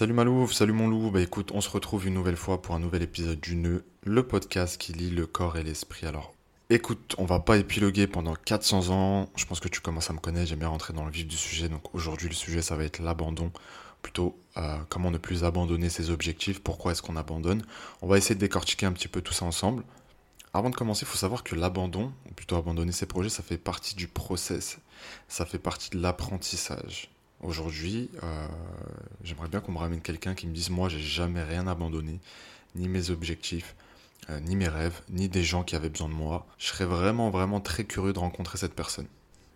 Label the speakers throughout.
Speaker 1: Salut Malouf, salut mon loup. Bah écoute, on se retrouve une nouvelle fois pour un nouvel épisode du Nœud, le podcast qui lie le corps et l'esprit. Alors, écoute, on va pas épiloguer pendant 400 ans. Je pense que tu commences à me connaître, j'aime bien rentrer dans le vif du sujet. Donc aujourd'hui, le sujet, ça va être l'abandon. Plutôt, euh, comment ne plus abandonner ses objectifs, pourquoi est-ce qu'on abandonne? On va essayer de décortiquer un petit peu tout ça ensemble. Avant de commencer, il faut savoir que l'abandon, ou plutôt abandonner ses projets, ça fait partie du process. Ça fait partie de l'apprentissage. Aujourd'hui, euh, j'aimerais bien qu'on me ramène quelqu'un qui me dise moi, j'ai jamais rien abandonné, ni mes objectifs, euh, ni mes rêves, ni des gens qui avaient besoin de moi. Je serais vraiment, vraiment très curieux de rencontrer cette personne.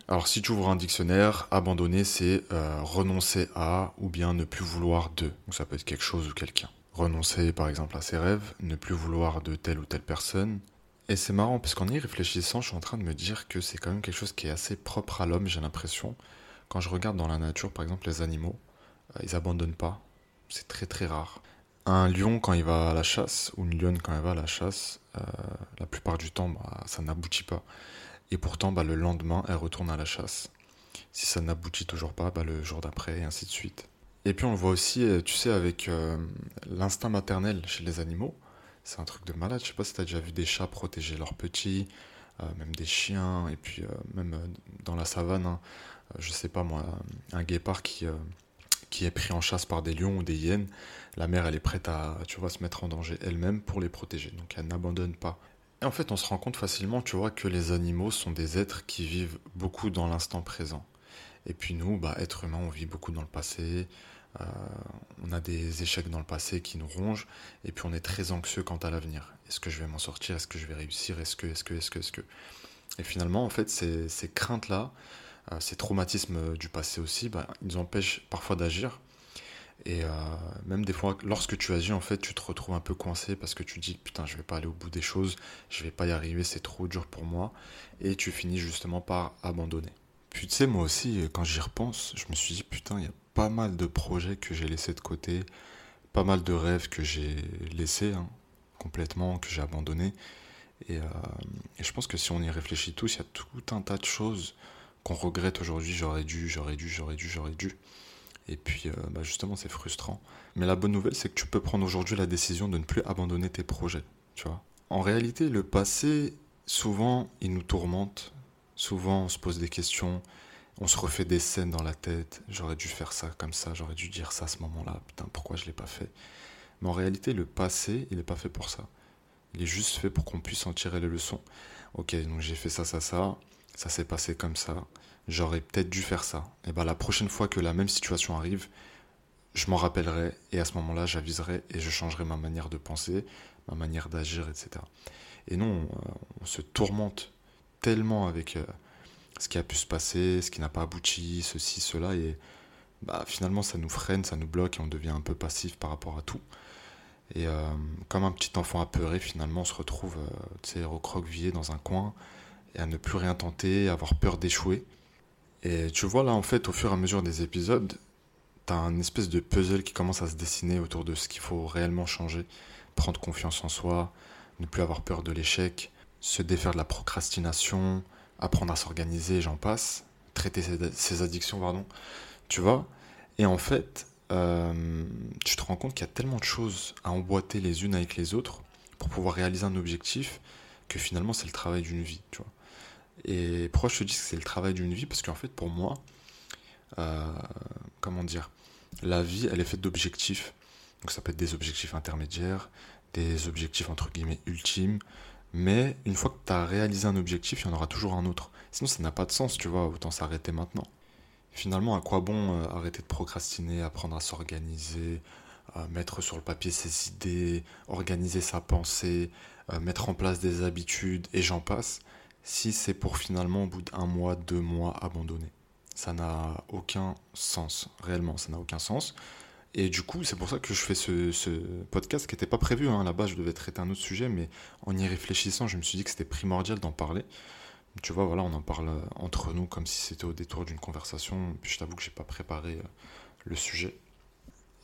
Speaker 1: Alors, si tu ouvres un dictionnaire, abandonner, c'est euh, renoncer à ou bien ne plus vouloir de. Donc, ça peut être quelque chose ou quelqu'un. Renoncer, par exemple, à ses rêves, ne plus vouloir de telle ou telle personne. Et c'est marrant, parce qu'en y réfléchissant, je suis en train de me dire que c'est quand même quelque chose qui est assez propre à l'homme, j'ai l'impression. Quand je regarde dans la nature, par exemple, les animaux, euh, ils abandonnent pas. C'est très très rare. Un lion, quand il va à la chasse, ou une lionne, quand elle va à la chasse, euh, la plupart du temps, bah, ça n'aboutit pas. Et pourtant, bah, le lendemain, elle retourne à la chasse. Si ça n'aboutit toujours pas, bah, le jour d'après, et ainsi de suite. Et puis on le voit aussi, euh, tu sais, avec l'instinct maternel chez les animaux. C'est un truc de malade. Je sais pas si tu as déjà vu des chats protéger leurs petits, même des chiens, et puis même dans la savane. Hein, je sais pas moi, un guépard qui, euh, qui est pris en chasse par des lions ou des hyènes, la mère elle est prête à tu vois, se mettre en danger elle-même pour les protéger. Donc elle n'abandonne pas. Et en fait on se rend compte facilement, tu vois, que les animaux sont des êtres qui vivent beaucoup dans l'instant présent. Et puis nous, bah, êtres humains, on vit beaucoup dans le passé, euh, on a des échecs dans le passé qui nous rongent, et puis on est très anxieux quant à l'avenir. Est-ce que je vais m'en sortir? Est-ce que je vais réussir? Est-ce que, est-ce que, est-ce que, est-ce que? Et finalement, en fait, ces, ces craintes-là, euh, ces traumatismes du passé aussi, bah, ils empêchent parfois d'agir. Et euh, même des fois, lorsque tu agis, en fait, tu te retrouves un peu coincé parce que tu dis putain, je vais pas aller au bout des choses, je vais pas y arriver, c'est trop dur pour moi. Et tu finis justement par abandonner. Puis tu sais, moi aussi, quand j'y repense, je me suis dit putain, il y a pas mal de projets que j'ai laissés de côté, pas mal de rêves que j'ai laissés hein, complètement, que j'ai abandonnés. Et, euh, et, je pense que si on y réfléchit tous, il y a tout un tas de choses qu'on regrette aujourd'hui, j'aurais dû, j'aurais dû, j'aurais dû, j'aurais dû. Et puis, euh, bah, justement, c'est frustrant. Mais la bonne nouvelle, c'est que tu peux prendre aujourd'hui la décision de ne plus abandonner tes projets, tu vois. En réalité, le passé, souvent, il nous tourmente. Souvent, on se pose des questions. On se refait des scènes dans la tête. J'aurais dû faire ça comme ça. J'aurais dû dire ça à ce moment-là. Putain, pourquoi je l'ai pas fait? Mais en réalité, le passé, il n'est pas fait pour ça. Il est juste fait pour qu'on puisse en tirer les leçons. Ok, donc j'ai fait ça, ça, ça ça s'est passé comme ça, j'aurais peut-être dû faire ça. Et bien la prochaine fois que la même situation arrive, je m'en rappellerai et à ce moment-là, j'aviserai et je changerai ma manière de penser, ma manière d'agir, etc. Et non, on, se tourmente tellement avec euh, ce qui a pu se passer, ce qui n'a pas abouti, ceci, cela, et bah, finalement ça nous freine, ça nous bloque et on devient un peu passif par rapport à tout. Et euh, comme un petit enfant apeuré, finalement, on se retrouve, euh, recroquevillé dans un coin, et à ne plus rien tenter, avoir peur d'échouer. Et tu vois là en fait au fur et à mesure des épisodes, t'as un espèce de puzzle qui commence à se dessiner autour de ce qu'il faut réellement changer, prendre confiance en soi, ne plus avoir peur de l'échec, se défaire de la procrastination, apprendre à s'organiser, j'en passe, traiter ses, addictions, pardon, tu vois? Et en fait, euh, tu te rends compte qu'il y a tellement de choses à emboîter les unes avec les autres pour pouvoir réaliser un objectif que finalement c'est le travail d'une vie, tu vois. Et pourquoi je te dis que c'est le travail d'une vie Parce qu'en fait, pour moi, euh, comment dire, la vie, elle est faite d'objectifs. Donc ça peut être des objectifs intermédiaires, des objectifs entre guillemets ultimes. Mais une fois que tu as réalisé un objectif, il y en aura toujours un autre. Sinon, ça n'a pas de sens, tu vois, autant s'arrêter maintenant. Finalement, à quoi bon euh, arrêter de procrastiner, apprendre à s'organiser, mettre sur le papier ses idées, organiser sa pensée, euh, mettre en place des habitudes et j'en passe? Si c'est pour finalement au bout d'un mois, deux mois abandonner. Ça n'a aucun sens, réellement, ça n'a aucun sens. Et du coup, c'est pour ça que je fais ce, podcast qui n'était pas prévu. Hein. Base, je devais traiter un autre sujet, mais en y réfléchissant, je me suis dit que c'était primordial d'en parler. Tu vois, voilà, on en parle entre nous comme si c'était au détour d'une conversation. Puis je t'avoue que j'ai pas préparé euh, le sujet.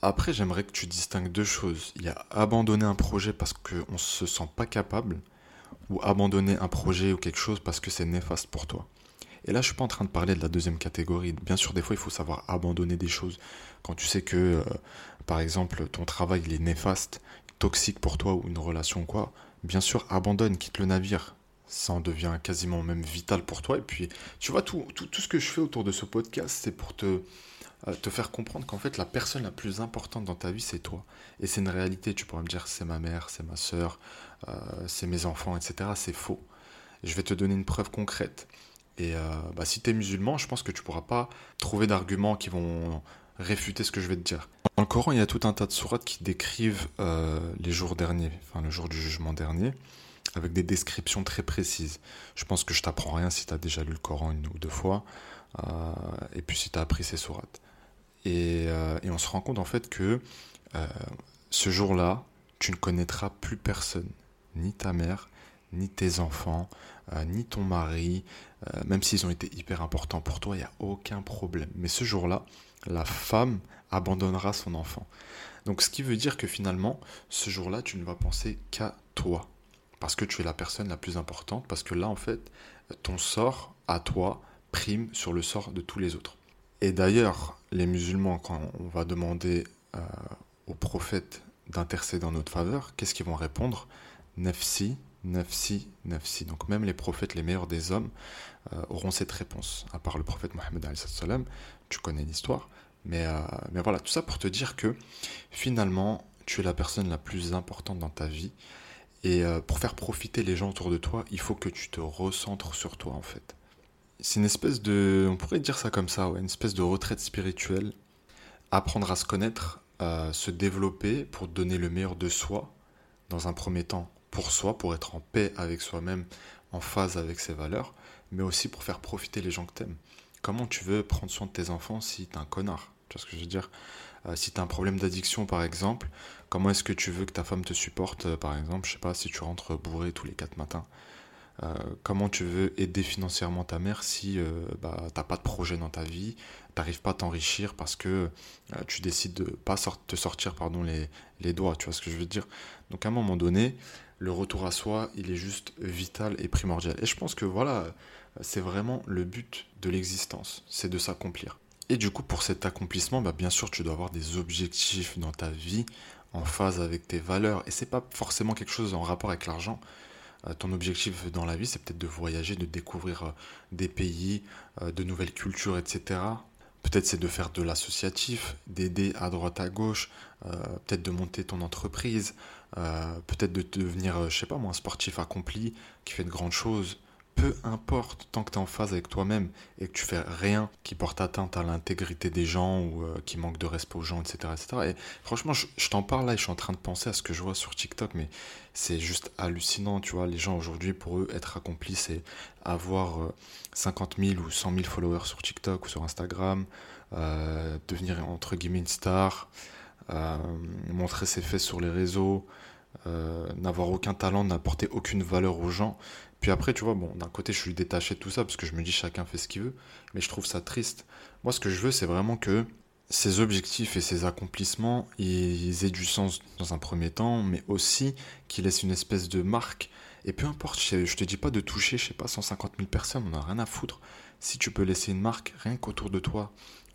Speaker 1: Après, j'aimerais que tu distingues deux choses. Il y a abandonner un projet parce qu'on ne se sent pas capable, ou abandonner un projet ou quelque chose parce que c'est néfaste pour toi. Et là, je suis pas en train de parler de la deuxième catégorie. Bien sûr, des fois, il faut savoir abandonner des choses. Quand tu sais que, euh, par exemple, ton travail il est néfaste, toxique pour toi ou une relation quoi, bien sûr, abandonne, quitte le navire. Ça en devient quasiment même vital pour toi. Et puis, tu vois, tout, tout, tout ce que je fais autour de ce podcast, c'est pour te, te faire comprendre qu'en fait, la personne la plus importante dans ta vie, c'est toi. Et c'est une réalité. Tu pourrais me dire, c'est ma mère, c'est ma soeur, euh, c'est mes enfants, etc. C'est faux. Je vais te donner une preuve concrète. Et euh, bah, si tu es musulman, je pense que tu pourras pas trouver d'arguments qui vont réfuter ce que je vais te dire. Dans le Coran, il y a tout un tas de sourates qui décrivent les jours derniers, enfin le jour du jugement dernier, avec des descriptions très précises. Je pense que je t'apprends rien si tu as déjà lu le Coran une ou deux fois, et puis si tu as appris ces sourates. Euh, et, on se rend compte en fait que euh, ce jour-là, tu ne connaîtras plus personne, ni ta mère, ni tes enfants, euh, ni ton mari, même s'ils ont été hyper importants pour toi, il n'y a aucun problème. Mais ce jour-là, la femme abandonnera son enfant. Donc ce qui veut dire que finalement, ce jour-là, tu ne vas penser qu'à toi. Parce que tu es la personne la plus importante, parce que là, en fait, ton sort à toi prime sur le sort de tous les autres. Et d'ailleurs, les musulmans, quand on va demander euh, aux prophètes d'intercéder en notre faveur, qu'est-ce qu'ils vont répondre? Nefsi, nefsi, nefsi. Donc même les prophètes, les meilleurs des hommes, euh, auront cette réponse. À part le prophète Mohammed, tu connais l'histoire. Mais, euh, mais voilà, tout ça pour te dire que finalement, tu es la personne la plus importante dans ta vie. Et pour faire profiter les gens autour de toi, il faut que tu te recentres sur toi en fait c'est une espèce de, on pourrait dire ça comme ça, une espèce de retraite spirituelle. Apprendre à se connaître, à se développer pour donner le meilleur de soi, dans un premier temps pour soi, pour être en paix avec soi-même, en phase avec ses valeurs, mais aussi pour faire profiter les gens que t'aimes. Comment tu veux prendre soin de tes enfants si t'es un connard? Tu vois ce que je veux dire? Euh, Si t'as un problème d'addiction par exemple, comment est-ce que tu veux que ta femme te supporte euh, par exemple? Je sais pas, si tu rentres bourré tous les quatre matins. Euh, comment tu veux aider financièrement ta mère si euh, bah, tu n'as pas de projet dans ta vie, tu n'arrives pas à t'enrichir parce que euh, tu décides de pas te sortir pardon, les, les doigts, tu vois ce que je veux dire? Donc à un moment donné, le retour à soi, il est juste vital et primordial. Et je pense que voilà, c'est vraiment le but de l'existence, c'est de s'accomplir. Et du coup, pour cet accomplissement, bah, bien sûr, tu dois avoir des objectifs dans ta vie en phase avec tes valeurs. Et c'est pas forcément quelque chose en rapport avec l'argent. Euh, ton objectif dans la vie, c'est peut-être de voyager, de découvrir euh, des pays, euh, de nouvelles cultures, etc. Peut-être c'est de faire de l'associatif, d'aider à droite à gauche, peut-être de monter ton entreprise, peut-être de devenir, je sais pas moi, un sportif accompli qui fait de grandes choses, peu importe, tant que tu es en phase avec toi-même et que tu fais rien qui porte atteinte à l'intégrité des gens ou euh, qui manque de respect aux gens, etc. Et franchement, je, t'en parle là et je suis en train de penser à ce que je vois sur TikTok, mais c'est juste hallucinant, tu vois. Les gens aujourd'hui, pour eux, être accompli, c'est avoir 50 euh, 000 ou 100 000 followers sur TikTok ou sur Instagram, euh, devenir entre guillemets une star, montrer ses fesses sur les réseaux. n'avoir aucun talent, n'apporter aucune valeur aux gens. Puis après, tu vois, bon, d'un côté, je suis détaché de tout ça parce que je me dis chacun fait ce qu'il veut, mais je trouve ça triste. Moi, ce que je veux, c'est vraiment que ces objectifs et ces accomplissements, ils aient du sens dans un premier temps, mais aussi qu'ils laissent une espèce de marque. Et peu importe, je te dis pas de toucher, je sais pas, 150 000 personnes, on n'a rien à foutre. Si tu peux laisser une marque rien qu'autour de toi,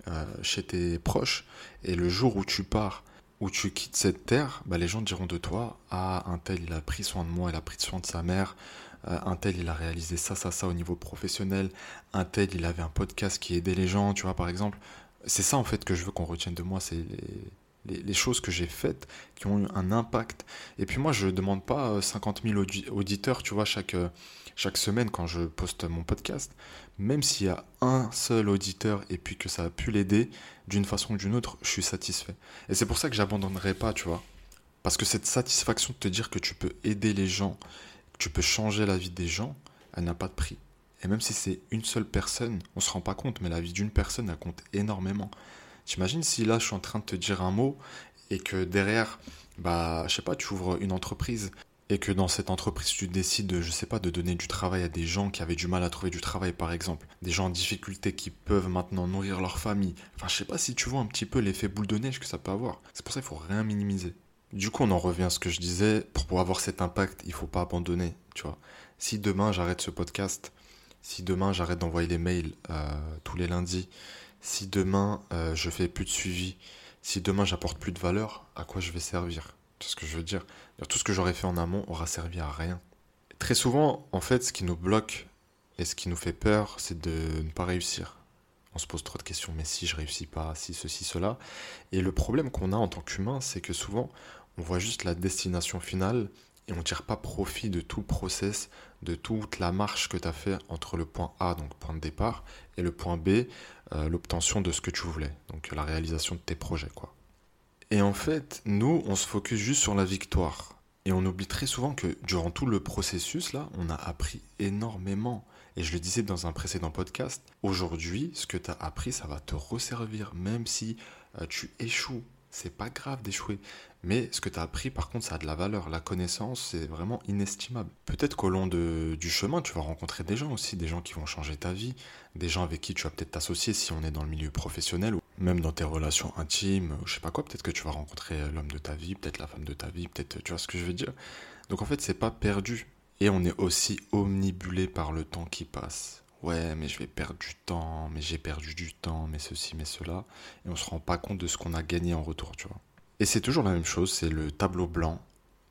Speaker 1: euh, chez tes proches, et le jour où tu pars, où tu quittes cette terre, bah, les gens diront de toi, ah, un tel, il a pris soin de moi, il a pris soin de sa mère, euh, un tel il a réalisé ça, ça, ça au niveau professionnel, un tel il avait un podcast qui aidait les gens, tu vois, par exemple. C'est ça en fait que je veux qu'on retienne de moi, c'est les, choses que j'ai faites qui ont eu un impact. Et puis moi, je ne demande pas 50 euh, 000 auditeurs, tu vois, chaque, euh, chaque semaine quand je poste mon podcast. Même s'il y a un seul auditeur et puis que ça a pu l'aider d'une façon ou d'une autre, je suis satisfait. Et c'est pour ça que j'abandonnerai pas, tu vois. Parce que cette satisfaction de te dire que tu peux aider les gens tu peux changer la vie des gens, elle n'a pas de prix. Et même si c'est une seule personne, on se rend pas compte, mais la vie d'une personne, elle compte énormément. T'imagines si là, je suis en train de te dire un mot et que derrière, bah, je sais pas, tu ouvres une entreprise et que dans cette entreprise, tu décides, je sais pas, de donner du travail à des gens qui avaient du mal à trouver du travail, par exemple. Des gens en difficulté qui peuvent maintenant nourrir leur famille. Enfin, je sais pas si tu vois un petit peu l'effet boule de neige que ça peut avoir. C'est pour ça qu'il faut rien minimiser. Du coup, on en revient à ce que je disais. Pour avoir cet impact, il faut pas abandonner. Tu vois, si demain j'arrête ce podcast, Si demain j'arrête d'envoyer les mails euh, tous les lundis, si demain euh, je fais plus de suivi, si demain j'apporte plus de valeur, à quoi je vais servir? C'est ce que je veux dire? Tout ce que j'aurais fait en amont aura servi à rien. Très souvent, en fait, ce qui nous bloque et ce qui nous fait peur, c'est de ne pas réussir. On se pose trop de questions, mais si je réussis pas, si ceci, cela. Et le problème qu'on a en tant qu'humain, c'est que souvent, on voit juste la destination finale et on ne tire pas profit de tout le process, de toute la marche que tu as fait entre le point A, donc point de départ, et le point B, euh, l'obtention de ce que tu voulais, donc la réalisation de tes projets. quoi. Et en fait, nous, on se focus juste sur la victoire. Et on oublie très souvent que durant tout le processus, là, on a appris énormément. Et je le disais dans un précédent podcast, aujourd'hui, ce que tu as appris, ça va te resservir, même si euh, tu échoues. C'est pas grave d'échouer. Mais ce que tu as appris, par contre, ça a de la valeur. La connaissance, c'est vraiment inestimable. Peut-être qu'au long du chemin, tu vas rencontrer des gens aussi, des gens qui vont changer ta vie, des gens avec qui tu vas peut-être t'associer si on est dans le milieu professionnel, ou même dans tes relations intimes, ou je sais pas quoi. Peut-être que tu vas rencontrer l'homme de ta vie, peut-être la femme de ta vie, peut-être, tu vois ce que je veux dire? Donc en fait, c'est pas perdu. Et on est aussi omnibulé par le temps qui passe. Ouais, mais je vais perdre du temps, mais j'ai perdu du temps, mais ceci, mais cela. Et on se rend pas compte de ce qu'on a gagné en retour, tu vois. Et c'est toujours la même chose, c'est le tableau blanc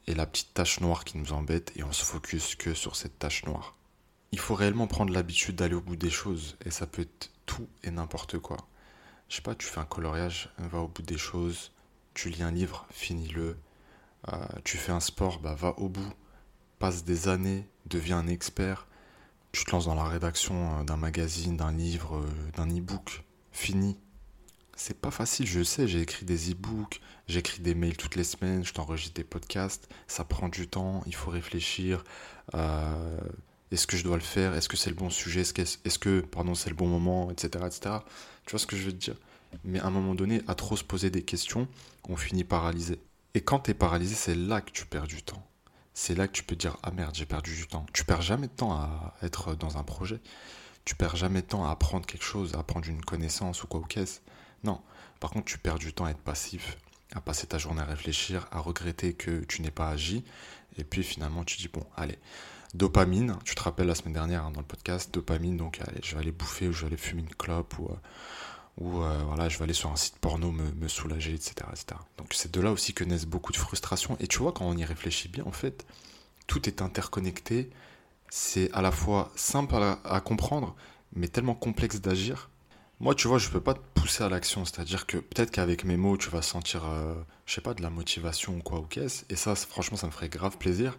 Speaker 1: et la petite tache noire qui nous embête et on se focus que sur cette tache noire. Il faut réellement prendre l'habitude d'aller au bout des choses et ça peut être tout et n'importe quoi. Je sais pas, tu fais un coloriage, va au bout des choses. Tu lis un livre, finis-le. Euh, tu fais un sport, bah va au bout. Passe des années, deviens un expert. Tu te lances dans la rédaction euh, d'un magazine, d'un livre, euh, d'un e-book. Finis, c'est pas facile, je sais, j'ai écrit des e-books, j'écris des mails toutes les semaines, je t'enregistre des podcasts, ça prend du temps, il faut réfléchir. Euh, est-ce que je dois le faire? Est-ce que c'est le bon sujet? Est-ce que, que pardon, c'est le bon moment? Etc., etc. Tu vois ce que je veux te dire? Mais à un moment donné, à trop se poser des questions, on finit paralysé. Et quand tu es paralysé, c'est là que tu perds du temps. C'est là que tu peux dire Ah merde, j'ai perdu du temps. Tu perds jamais de temps à être dans un projet. Tu perds jamais de temps à apprendre quelque chose, à apprendre une connaissance ou quoi ou qu'est-ce. Non. Par contre, tu perds du temps à être passif, à passer ta journée à réfléchir, à regretter que tu n'aies pas agi. Et puis finalement, tu dis, bon, allez, dopamine, tu te rappelles la semaine dernière hein, dans le podcast, dopamine, donc allez, je vais aller bouffer ou je vais aller fumer une clope ou, euh, ou euh, voilà, je vais aller sur un site porno me, soulager, etc., etc. Donc c'est de là aussi que naissent beaucoup de frustrations. Et tu vois, quand on y réfléchit bien, en fait, tout est interconnecté. C'est à la fois simple à comprendre, mais tellement complexe d'agir moi, tu vois, je peux pas te pousser à l'action. C'est-à-dire que peut-être qu'avec mes mots, tu vas sentir, euh, je sais pas, de la motivation ou quoi ou qu'est-ce. Et ça, franchement, ça me ferait grave plaisir.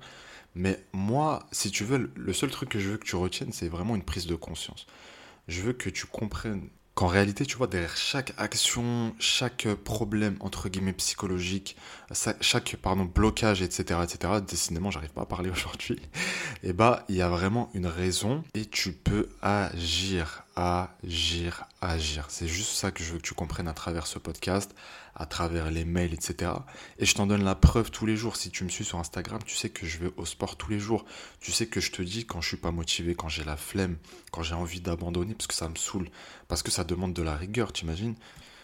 Speaker 1: Mais moi, si tu veux, le seul truc que je veux que tu retiennes, c'est vraiment une prise de conscience. Je veux que tu comprennes qu'en réalité, tu vois, derrière chaque action, chaque problème, entre guillemets, psychologique, chaque, pardon, blocage, etc., etc., décidément, j'arrive pas à parler aujourd'hui, et eh bah, il y a vraiment une raison et tu peux agir, agir, agir. C'est juste ça que je veux que tu comprennes à travers ce podcast, à travers les mails, etc. Et je t'en donne la preuve tous les jours. Si tu me suis sur Instagram, tu sais que je vais au sport tous les jours. Tu sais que je te dis quand je suis pas motivé, quand j'ai la flemme, quand j'ai envie d'abandonner, parce que ça me saoule, parce que ça demande de la rigueur, t'imagines?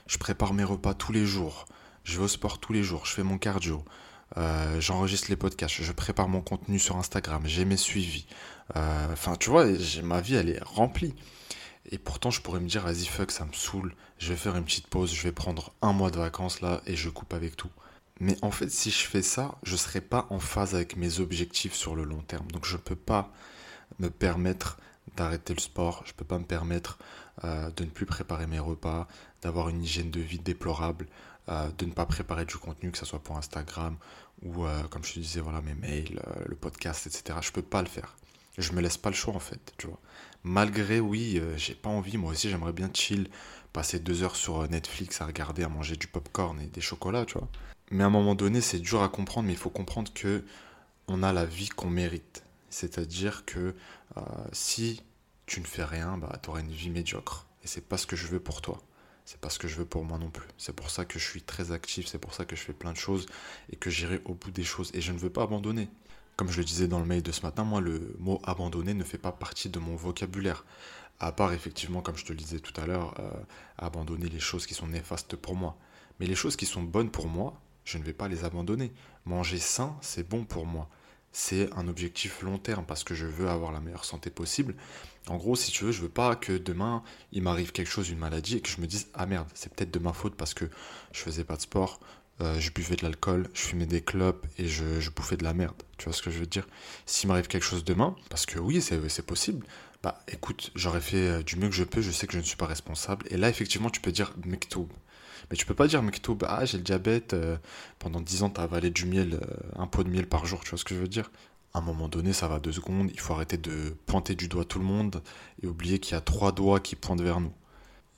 Speaker 1: Je prépare mes repas tous les jours. Je vais au sport tous les jours. Je fais mon cardio. Euh, j'enregistre les podcasts, je prépare mon contenu sur Instagram, j'ai mes suivis. Euh, enfin, tu vois, ma vie, elle est remplie. Et pourtant, je pourrais me dire, vas-y, fuck, ça me saoule, je vais faire une petite pause, je vais prendre un mois de vacances là et je coupe avec tout. Mais en fait, si je fais ça, je ne serai pas en phase avec mes objectifs sur le long terme. Donc, je ne peux pas me permettre d'arrêter le sport, je ne peux pas me permettre euh, de ne plus préparer mes repas, d'avoir une hygiène de vie déplorable, euh, de ne pas préparer du contenu, que ce soit pour Instagram ou, euh, comme je te disais, voilà, mes mails, le podcast, etc. Je ne peux pas le faire. Je me laisse pas le choix en fait, tu vois. Malgré, oui, euh, j'ai pas envie, moi aussi j'aimerais bien chill, passer deux heures sur euh, Netflix à regarder, à manger du popcorn et des chocolats, tu vois. Mais à un moment donné, c'est dur à comprendre, mais il faut comprendre que on a la vie qu'on mérite. C'est-à-dire que euh, si tu ne fais rien, bah, tu auras une vie médiocre. Et c'est pas ce que je veux pour toi. C'est pas ce que je veux pour moi non plus. C'est pour ça que je suis très actif, c'est pour ça que je fais plein de choses et que j'irai au bout des choses. Et je ne veux pas abandonner. Comme je le disais dans le mail de ce matin, moi, le mot abandonner ne fait pas partie de mon vocabulaire. À part, effectivement, comme je te le disais tout à l'heure, euh, abandonner les choses qui sont néfastes pour moi. Mais les choses qui sont bonnes pour moi, je ne vais pas les abandonner. Manger sain, c'est bon pour moi. C'est un objectif long terme parce que je veux avoir la meilleure santé possible. En gros, si tu veux, je veux pas que demain il m'arrive quelque chose, une maladie, et que je me dise ah merde, c'est peut-être de ma faute parce que je faisais pas de sport, euh, je buvais de l'alcool, je fumais des clopes et je, bouffais de la merde. Tu vois ce que je veux dire? S'il m'arrive quelque chose demain, parce que oui, c'est possible, bah écoute, j'aurais fait euh, du mieux que je peux, je sais que je ne suis pas responsable. Et là, effectivement, tu peux dire mektoub. Mais tu peux pas dire mektoub, ah j'ai le diabète, euh, pendant 10 ans t'as avalé du miel, un pot de miel par jour, tu vois ce que je veux dire? À un moment donné, ça va deux secondes, il faut arrêter de pointer du doigt tout le monde et oublier qu'il y a trois doigts qui pointent vers nous.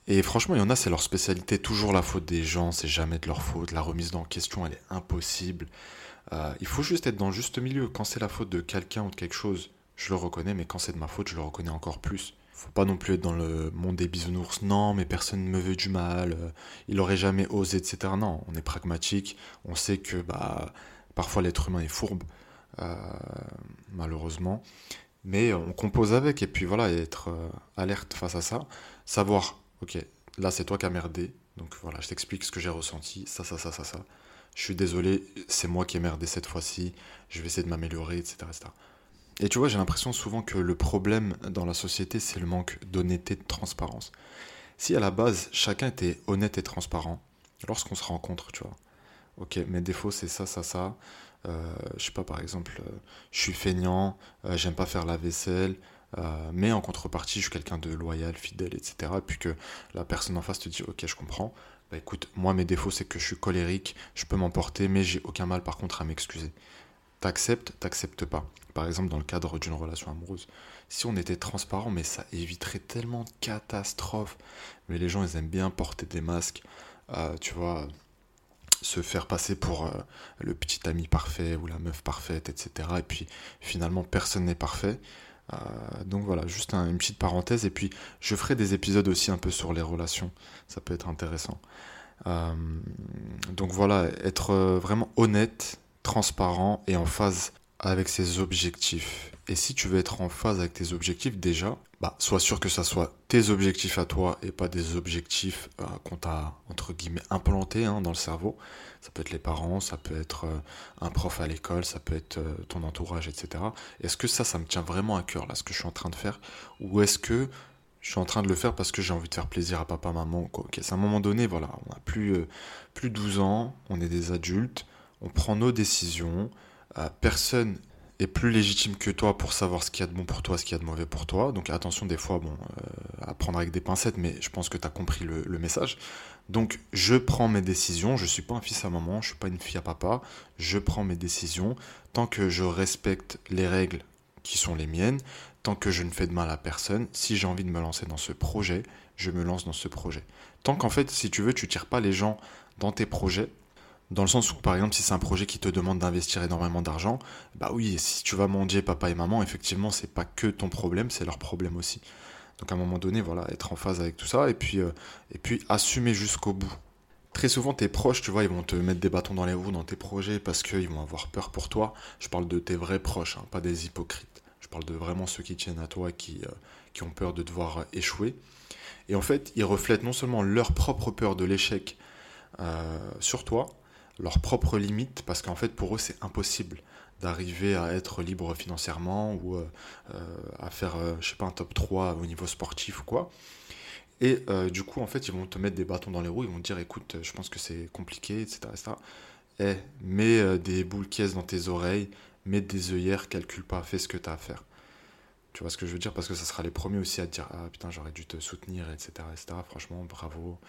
Speaker 1: Et franchement, il y en a, c'est leur spécialité, toujours la faute des gens, c'est jamais de leur faute. La remise en question, elle est impossible. Euh, il faut juste être dans le juste milieu. Quand c'est la faute de quelqu'un ou de quelque chose, je le reconnais, mais quand c'est de ma faute, je le reconnais encore plus. Faut pas non plus être dans le monde des bisounours. Non, mais personne ne me veut du mal. Euh, il aurait jamais osé, etc. Non, on est pragmatique. On sait que bah parfois l'être humain est fourbe, euh, malheureusement. Mais on compose avec et puis voilà, être alerte face à ça, savoir ok, là c'est toi qui as merdé, donc voilà, je t'explique ce que j'ai ressenti, ça, ça, ça, ça, ça. Je suis désolé, c'est moi qui ai merdé cette fois-ci, je vais essayer de m'améliorer, etc., Et tu vois, j'ai l'impression souvent que le problème dans la société, c'est le manque d'honnêteté, de transparence. Si à la base, chacun était honnête et transparent, lorsqu'on se rencontre, tu vois, ok, mes défauts, c'est ça, ça, ça. Euh, je sais pas, par exemple, euh, je suis feignant, euh, j'aime pas faire la vaisselle, euh, mais en contrepartie, je suis quelqu'un de loyal, fidèle, etc. Et puis que la personne en face te dit, ok, je comprends. Bah écoute, moi mes défauts, c'est que je suis colérique, je peux m'emporter, mais j'ai aucun mal par contre à m'excuser. T'acceptes, t'acceptes pas. Par exemple, dans le cadre d'une relation amoureuse. Si on était transparent, mais ça éviterait tellement de catastrophes. Mais les gens, ils aiment bien porter des masques. Euh, tu vois, se faire passer pour euh, le petit ami parfait ou la meuf parfaite, etc. Et puis finalement, personne n'est parfait. Euh, donc voilà, juste une petite parenthèse. Et puis je ferai des épisodes aussi un peu sur les relations. Ça peut être intéressant. Euh, donc voilà, être vraiment honnête, transparent et en phase avec ses objectifs. Et si tu veux être en phase avec tes objectifs, déjà, bah, sois sûr que ça soit tes objectifs à toi et pas des objectifs euh, qu'on t'a, entre guillemets, implantés hein, dans le cerveau. Ça peut être les parents, ça peut être euh, un prof à l'école, ça peut être euh, ton entourage, etc. Est-ce que ça, ça me tient vraiment à cœur, là, ce que je suis en train de faire? Ou est-ce que je suis en train de le faire parce que j'ai envie de faire plaisir à papa, maman quoi? Ok, c'est un moment donné, voilà, on a plus, plus 12 ans, on est des adultes, on prend nos décisions, personne est plus légitime que toi pour savoir ce qu'il y a de bon pour toi, ce qu'il y a de mauvais pour toi. Donc attention des fois, bon, euh, à prendre avec des pincettes, mais je pense que tu as compris le, message. Donc je prends mes décisions, je suis pas un fils à maman, je suis pas une fille à papa, je prends mes décisions tant que je respecte les règles qui sont les miennes, tant que je ne fais de mal à personne, si j'ai envie de me lancer dans ce projet, je me lance dans ce projet. Tant qu'en fait, si tu veux, tu tires pas les gens dans tes projets, dans le sens où, par exemple, si c'est un projet qui te demande d'investir énormément d'argent, bah oui, si tu vas mendier papa et maman, effectivement, c'est pas que ton problème, c'est leur problème aussi. Donc à un moment donné, voilà, être en phase avec tout ça et puis, euh, et puis assumer jusqu'au bout. Très souvent, tes proches, tu vois, ils vont te mettre des bâtons dans les roues dans tes projets parce qu'ils vont avoir peur pour toi. Je parle de tes vrais proches, hein, pas des hypocrites. Je parle de vraiment ceux qui tiennent à toi, qui, euh, qui ont peur de devoir échouer. Et en fait, ils reflètent non seulement leur propre peur de l'échec euh, sur toi, leurs propres limites, parce qu'en fait pour eux c'est impossible d'arriver à être libre financièrement ou euh, euh, à faire, euh, je sais pas, un top 3 au niveau sportif ou quoi. Et du coup, en fait, ils vont te mettre des bâtons dans les roues, ils vont te dire, écoute, je pense que c'est compliqué, etc. etc. Eh, mets des boules caisses dans tes oreilles, mets des œillères, calcule pas, fais ce que tu as à faire. Tu vois ce que je veux dire Parce que ça sera les premiers aussi à te dire Ah putain, j'aurais dû te soutenir, etc. etc. Franchement, bravo.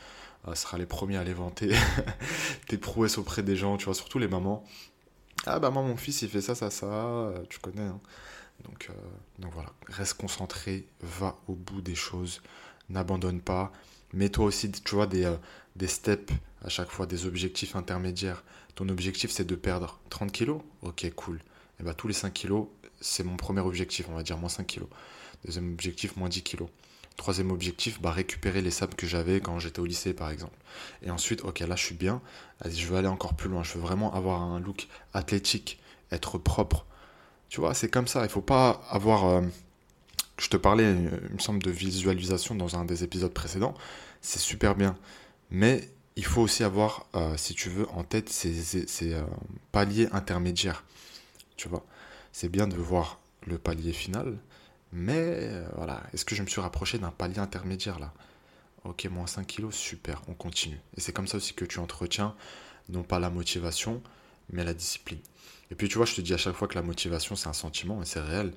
Speaker 1: Ça sera les premiers à aller vanter tes prouesses auprès des gens, tu vois, surtout les mamans. Ah bah moi, mon fils, il fait ça, ça, ça. Tu connais. Hein. Donc, euh, donc voilà, reste concentré, va au bout des choses, n'abandonne pas. Mets-toi aussi, tu vois, des, euh, des steps à chaque fois, des objectifs intermédiaires. Ton objectif, c'est de perdre 30 kilos? Ok, cool. Et bah tous les 5 kilos, c'est mon premier objectif, on va dire moins 5 kg. Deuxième objectif, moins 10 kg. Troisième objectif, bah, récupérer les sables que j'avais quand j'étais au lycée, par exemple. Et ensuite, ok, là, je suis bien. Je veux aller encore plus loin. Je veux vraiment avoir un look athlétique, être propre. Tu vois, c'est comme ça. Il faut pas avoir. Euh, je te parlais, il me semble, de visualisation dans un des épisodes précédents. C'est super bien. Mais il faut aussi avoir, euh, si tu veux, en tête ces, ces euh, paliers intermédiaires. Tu vois c'est bien de voir le palier final, Mais euh, voilà, est-ce que je me suis rapproché d'un palier intermédiaire là? Ok, moins 5 kilos, super, on continue. Et c'est comme ça aussi que tu entretiens, non pas la motivation, mais la discipline. Et puis tu vois, je te dis à chaque fois que la motivation, c'est un sentiment, et c'est réel.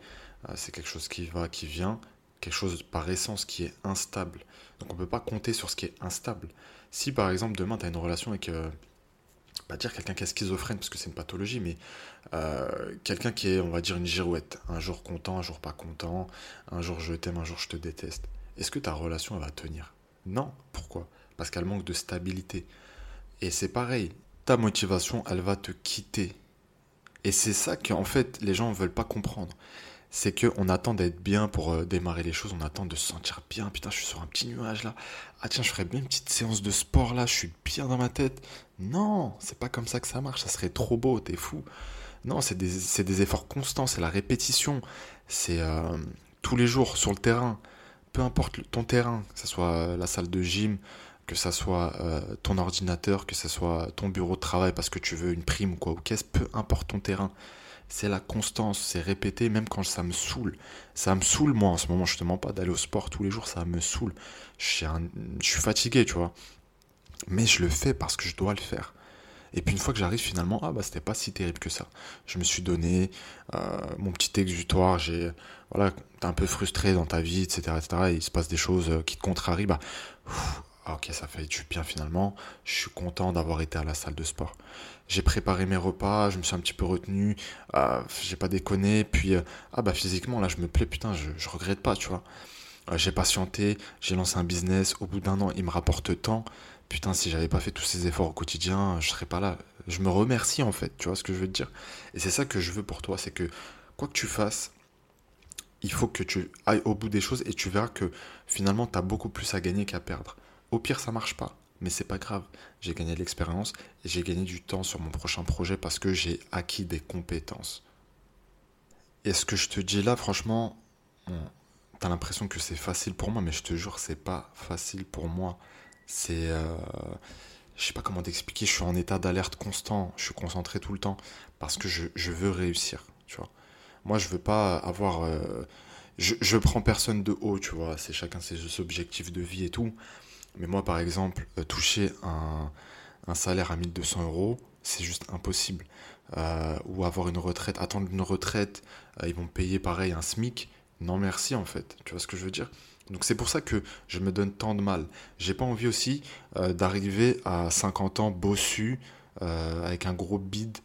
Speaker 1: Euh, c'est quelque chose qui va, qui vient, quelque chose par essence qui est instable. Donc on ne peut pas compter sur ce qui est instable. Si par exemple demain tu as une relation avec, euh, pas dire quelqu'un qui est schizophrène parce que c'est une pathologie, mais euh, quelqu'un qui est, on va dire, une girouette, un jour content, un jour pas content, un jour je t'aime, un jour je te déteste, est-ce que ta relation elle va tenir? Non. Pourquoi? Parce qu'elle manque de stabilité. Et c'est pareil, ta motivation, elle va te quitter. Et c'est ça qu'en fait les gens ne veulent pas comprendre c'est qu'on attend d'être bien pour euh, démarrer les choses, on attend de se sentir bien. Putain, je suis sur un petit nuage là. Ah tiens, je ferais bien une petite séance de sport là, je suis bien dans ma tête. Non, c'est pas comme ça que ça marche, ça serait trop beau, t'es fou. Non, c'est des, efforts constants, c'est la répétition, c'est euh, tous les jours sur le terrain. Peu importe ton terrain, que ce soit euh, la salle de gym, que ce soit ton ordinateur, que ce soit ton bureau de travail parce que tu veux une prime ou quoi, ou qu'est-ce, peu importe ton terrain c'est la constance, c'est répéter même quand ça me saoule. Ça me saoule moi en ce moment, je te mens pas d'aller au sport tous les jours, ça me saoule. Je suis, fatigué, tu vois. Mais je le fais parce que je dois le faire. Et puis une fois que j'arrive finalement, ah bah c'était pas si terrible que ça. Je me suis donné euh, mon petit exutoire, j'ai voilà, t'es un peu frustré dans ta vie, etc., etc. Et il se passe des choses euh, qui te contrarient, bah ah, ok, ça fait du bien finalement. Je suis content d'avoir été à la salle de sport. J'ai préparé mes repas, je me suis un petit peu retenu, euh, j'ai pas déconné. Puis, ah bah physiquement, là, je me plais, putain, je, je regrette pas, tu vois. J'ai patienté, j'ai lancé un business. Au bout d'un an, il me rapporte tant. Putain, si j'avais pas fait tous ces efforts au quotidien, je serais pas là. Je me remercie en fait, tu vois ce que je veux te dire. Et c'est ça que je veux pour toi, c'est que quoi que tu fasses, il faut que tu ailles au bout des choses et tu verras que finalement, tu as beaucoup plus à gagner qu'à perdre. Au pire, ça marche pas, mais c'est pas grave. J'ai gagné de l'expérience et j'ai gagné du temps sur mon prochain projet parce que j'ai acquis des compétences. Et ce que je te dis là, franchement, t'as l'impression que c'est facile pour moi, mais je te jure, c'est pas facile pour moi. C'est. Euh, je sais pas comment t'expliquer, je suis en état d'alerte constant, je suis concentré tout le temps parce que je, veux réussir, tu vois. Moi, je veux pas avoir. Euh, je, je prends personne de haut, tu vois, c'est chacun ses objectifs de vie et tout. Mais moi, par exemple, euh, toucher un, salaire à 1200 euros, c'est juste impossible. Euh, ou avoir une retraite, attendre une retraite, ils vont payer pareil un SMIC. Non, merci en fait. Tu vois ce que je veux dire? Donc c'est pour ça que je me donne tant de mal. J'ai pas envie aussi d'arriver à 50 ans bossu, avec un gros bide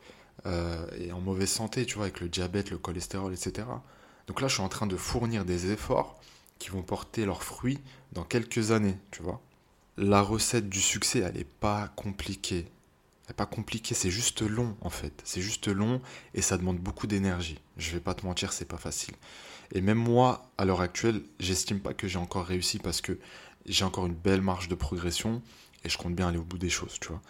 Speaker 1: et en mauvaise santé, tu vois, avec le diabète, le cholestérol, etc. Donc là, je suis en train de fournir des efforts qui vont porter leurs fruits dans quelques années, tu vois la recette du succès, elle n'est pas compliquée. Pas compliquée, c'est juste long en fait. C'est juste long et ça demande beaucoup d'énergie. Je vais pas te mentir, c'est pas facile. Et même moi, à l'heure actuelle, j'estime pas que j'ai encore réussi parce que j'ai encore une belle marge de progression et je compte bien aller au bout des choses, tu vois.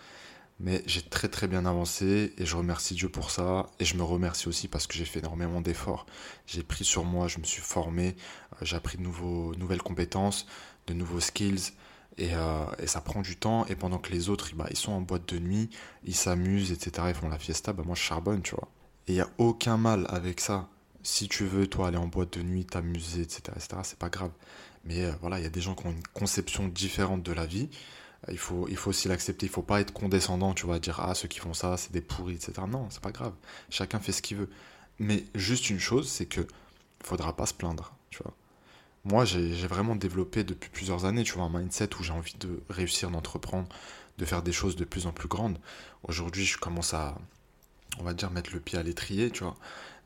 Speaker 1: Mais j'ai très très bien avancé et je remercie Dieu pour ça. Et je me remercie aussi parce que j'ai fait énormément d'efforts. J'ai pris sur moi, je me suis formé, euh, j'ai appris de nouveaux, nouvelles compétences, de nouveaux skills. Euh, et, ça prend du temps. Et pendant que les autres, bah, ils sont en boîte de nuit, ils s'amusent, etc. Ils font la fiesta, bah, moi je charbonne, tu vois. Et il n'y a aucun mal avec ça. Si tu veux, toi, aller en boîte de nuit, t'amuser, etc., etc., c'est pas grave. Mais euh, voilà, il y a des gens qui ont une conception différente de la vie. Il faut, il faut aussi l'accepter. Il faut pas être condescendant, tu vois, dire ah ceux qui font ça, c'est des pourris, etc. Non, c'est pas grave. Chacun fait ce qu'il veut. Mais juste une chose, c'est que faudra pas se plaindre, tu vois moi, j'ai vraiment développé depuis plusieurs années, tu vois, un mindset où j'ai envie de réussir, d'entreprendre, de faire des choses de plus en plus grandes. Aujourd'hui, je commence à, on va dire, mettre le pied à l'étrier, tu vois.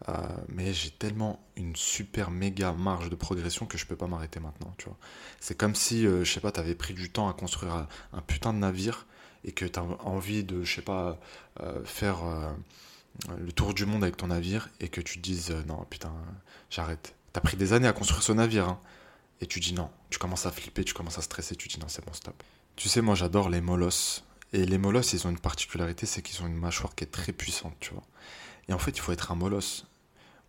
Speaker 1: Euh, mais j'ai tellement une super méga marge de progression que je peux pas m'arrêter maintenant, tu vois. C'est comme si, euh, je sais pas, tu avais pris du temps à construire un, putain de navire et que tu as envie de, je sais pas, euh, faire le tour du monde avec ton navire et que tu te dises, non, putain, j'arrête T'as pris des années à construire ce navire, hein. et tu dis non. Tu commences à flipper, tu commences à stresser, tu dis non, c'est bon, stop. Tu sais, moi j'adore les molosses. Et les molosses, ils ont une particularité, c'est qu'ils ont une mâchoire qui est très puissante, tu vois. Et en fait, il faut être un molosse.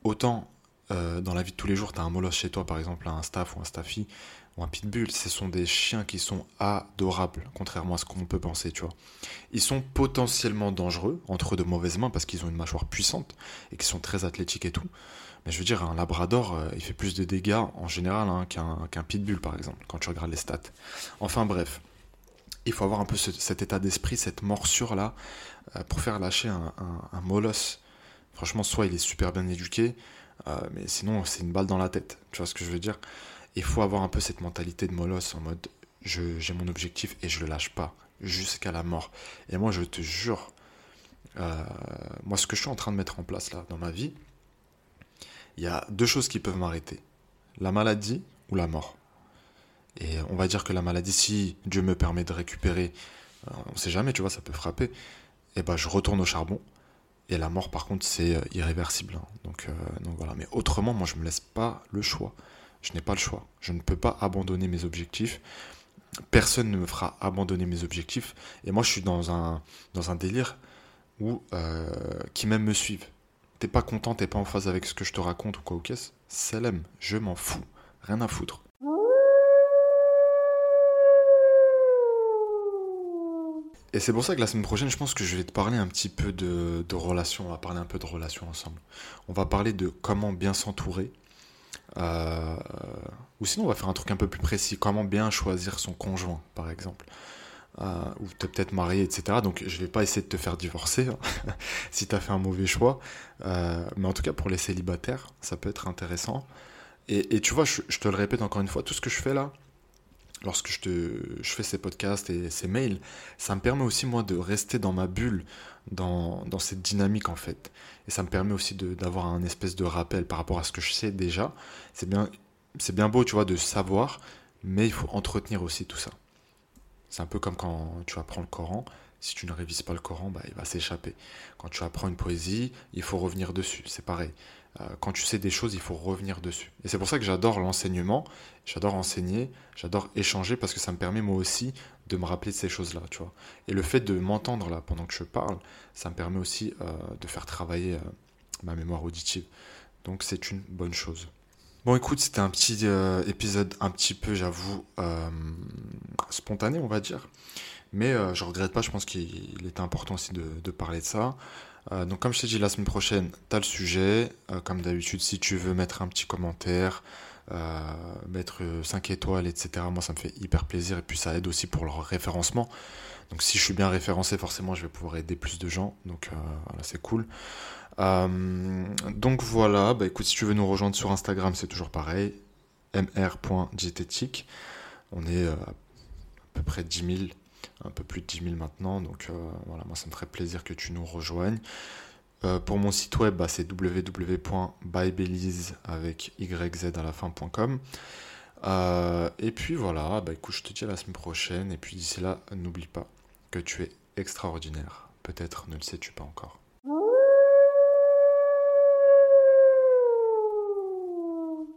Speaker 1: Autant euh, dans la vie de tous les jours, tu as un molosse chez toi, par exemple, un staff ou un staffy, ou un pitbull, ce sont des chiens qui sont adorables, contrairement à ce qu'on peut penser, tu vois. Ils sont potentiellement dangereux, entre de mauvaises mains, parce qu'ils ont une mâchoire puissante et qu'ils sont très athlétiques et tout. Mais je veux dire, un labrador, euh, il fait plus de dégâts en général hein, qu'un pitbull, par exemple, quand tu regardes les stats. Enfin bref, il faut avoir un peu cet état d'esprit, cette morsure-là, euh, pour faire lâcher un, molosse. Franchement, soit il est super bien éduqué, mais sinon c'est une balle dans la tête. Tu vois ce que je veux dire? Il faut avoir un peu cette mentalité de molosse en mode j'ai mon objectif et je le lâche pas jusqu'à la mort. Et moi, je te jure, euh, moi, ce que je suis en train de mettre en place là dans ma vie, il y a deux choses qui peuvent m'arrêter la maladie ou la mort. Et on va dire que la maladie, si Dieu me permet de récupérer, euh, on ne sait jamais, tu vois, ça peut frapper, et eh ben je retourne au charbon. Et la mort, par contre, c'est euh, irréversible. Hein. Donc, donc voilà. Mais autrement, moi, je me laisse pas le choix. Je n'ai pas le choix. Je ne peux pas abandonner mes objectifs. Personne ne me fera abandonner mes objectifs. Et moi, je suis dans un, dans un délire où euh, qui même me suivent. T'es pas content, t'es pas en phase avec ce que je te raconte ou quoi ou qu'est-ce Salam, je m'en fous. Rien à foutre. Et c'est pour ça que la semaine prochaine, je pense que je vais te parler un petit peu de, relations. On va parler un peu de relations ensemble. On va parler de comment bien s'entourer euh, ou sinon, on va faire un truc un peu plus précis. Comment bien choisir son conjoint, par exemple. Euh, ou t'es peut-être marié, etc. Donc je vais pas essayer de te faire divorcer hein, si tu as fait un mauvais choix. Euh, mais en tout cas, pour les célibataires, ça peut être intéressant. Et, tu vois, je, te le répète encore une fois, tout ce que je fais là, lorsque je, te, je fais ces podcasts et ces mails, ça me permet aussi moi de rester dans ma bulle, dans, dans cette dynamique en fait. Et ça me permet aussi d'avoir un espèce de rappel par rapport à ce que je sais déjà. C'est bien, bien beau, tu vois, de savoir, mais il faut entretenir aussi tout ça. C'est un peu comme quand tu apprends le Coran. Si tu ne révises pas le Coran, bah, il va s'échapper. Quand tu apprends une poésie, il faut revenir dessus. C'est pareil. Euh, quand tu sais des choses, il faut revenir dessus. Et c'est pour ça que j'adore l'enseignement, j'adore enseigner, j'adore échanger parce que ça me permet moi aussi de me rappeler de ces choses-là, tu vois. Et le fait de m'entendre là pendant que je parle, ça me permet aussi euh, de faire travailler euh, ma mémoire auditive. Donc c'est une bonne chose. Bon écoute, c'était un petit épisode un petit peu, j'avoue, spontané, on va dire. Mais je regrette pas, je pense qu'il était important aussi de, de parler de ça. Euh, donc comme je t'ai dit la semaine prochaine, tu as le sujet. Euh, comme d'habitude, si tu veux mettre un petit commentaire, euh, mettre 5 étoiles, etc. Moi, ça me fait hyper plaisir et puis ça aide aussi pour le référencement. Donc si je suis bien référencé, forcément, je vais pouvoir aider plus de gens. Donc voilà, c'est cool. donc voilà, bah écoute, si tu veux nous rejoindre sur Instagram, c'est toujours pareil. mr.diététique. On est à peu près 10 000 un peu plus de 10 000 maintenant. Donc euh, voilà, moi ça me ferait plaisir que tu nous rejoignes. Euh, pour mon site web, bah, c'est www.bybelize avec yz à la fin.com. Euh, et puis voilà, bah, écoute, je te dis à la semaine prochaine. Et puis d'ici là, n'oublie pas que tu es extraordinaire. Peut-être ne le sais-tu pas encore.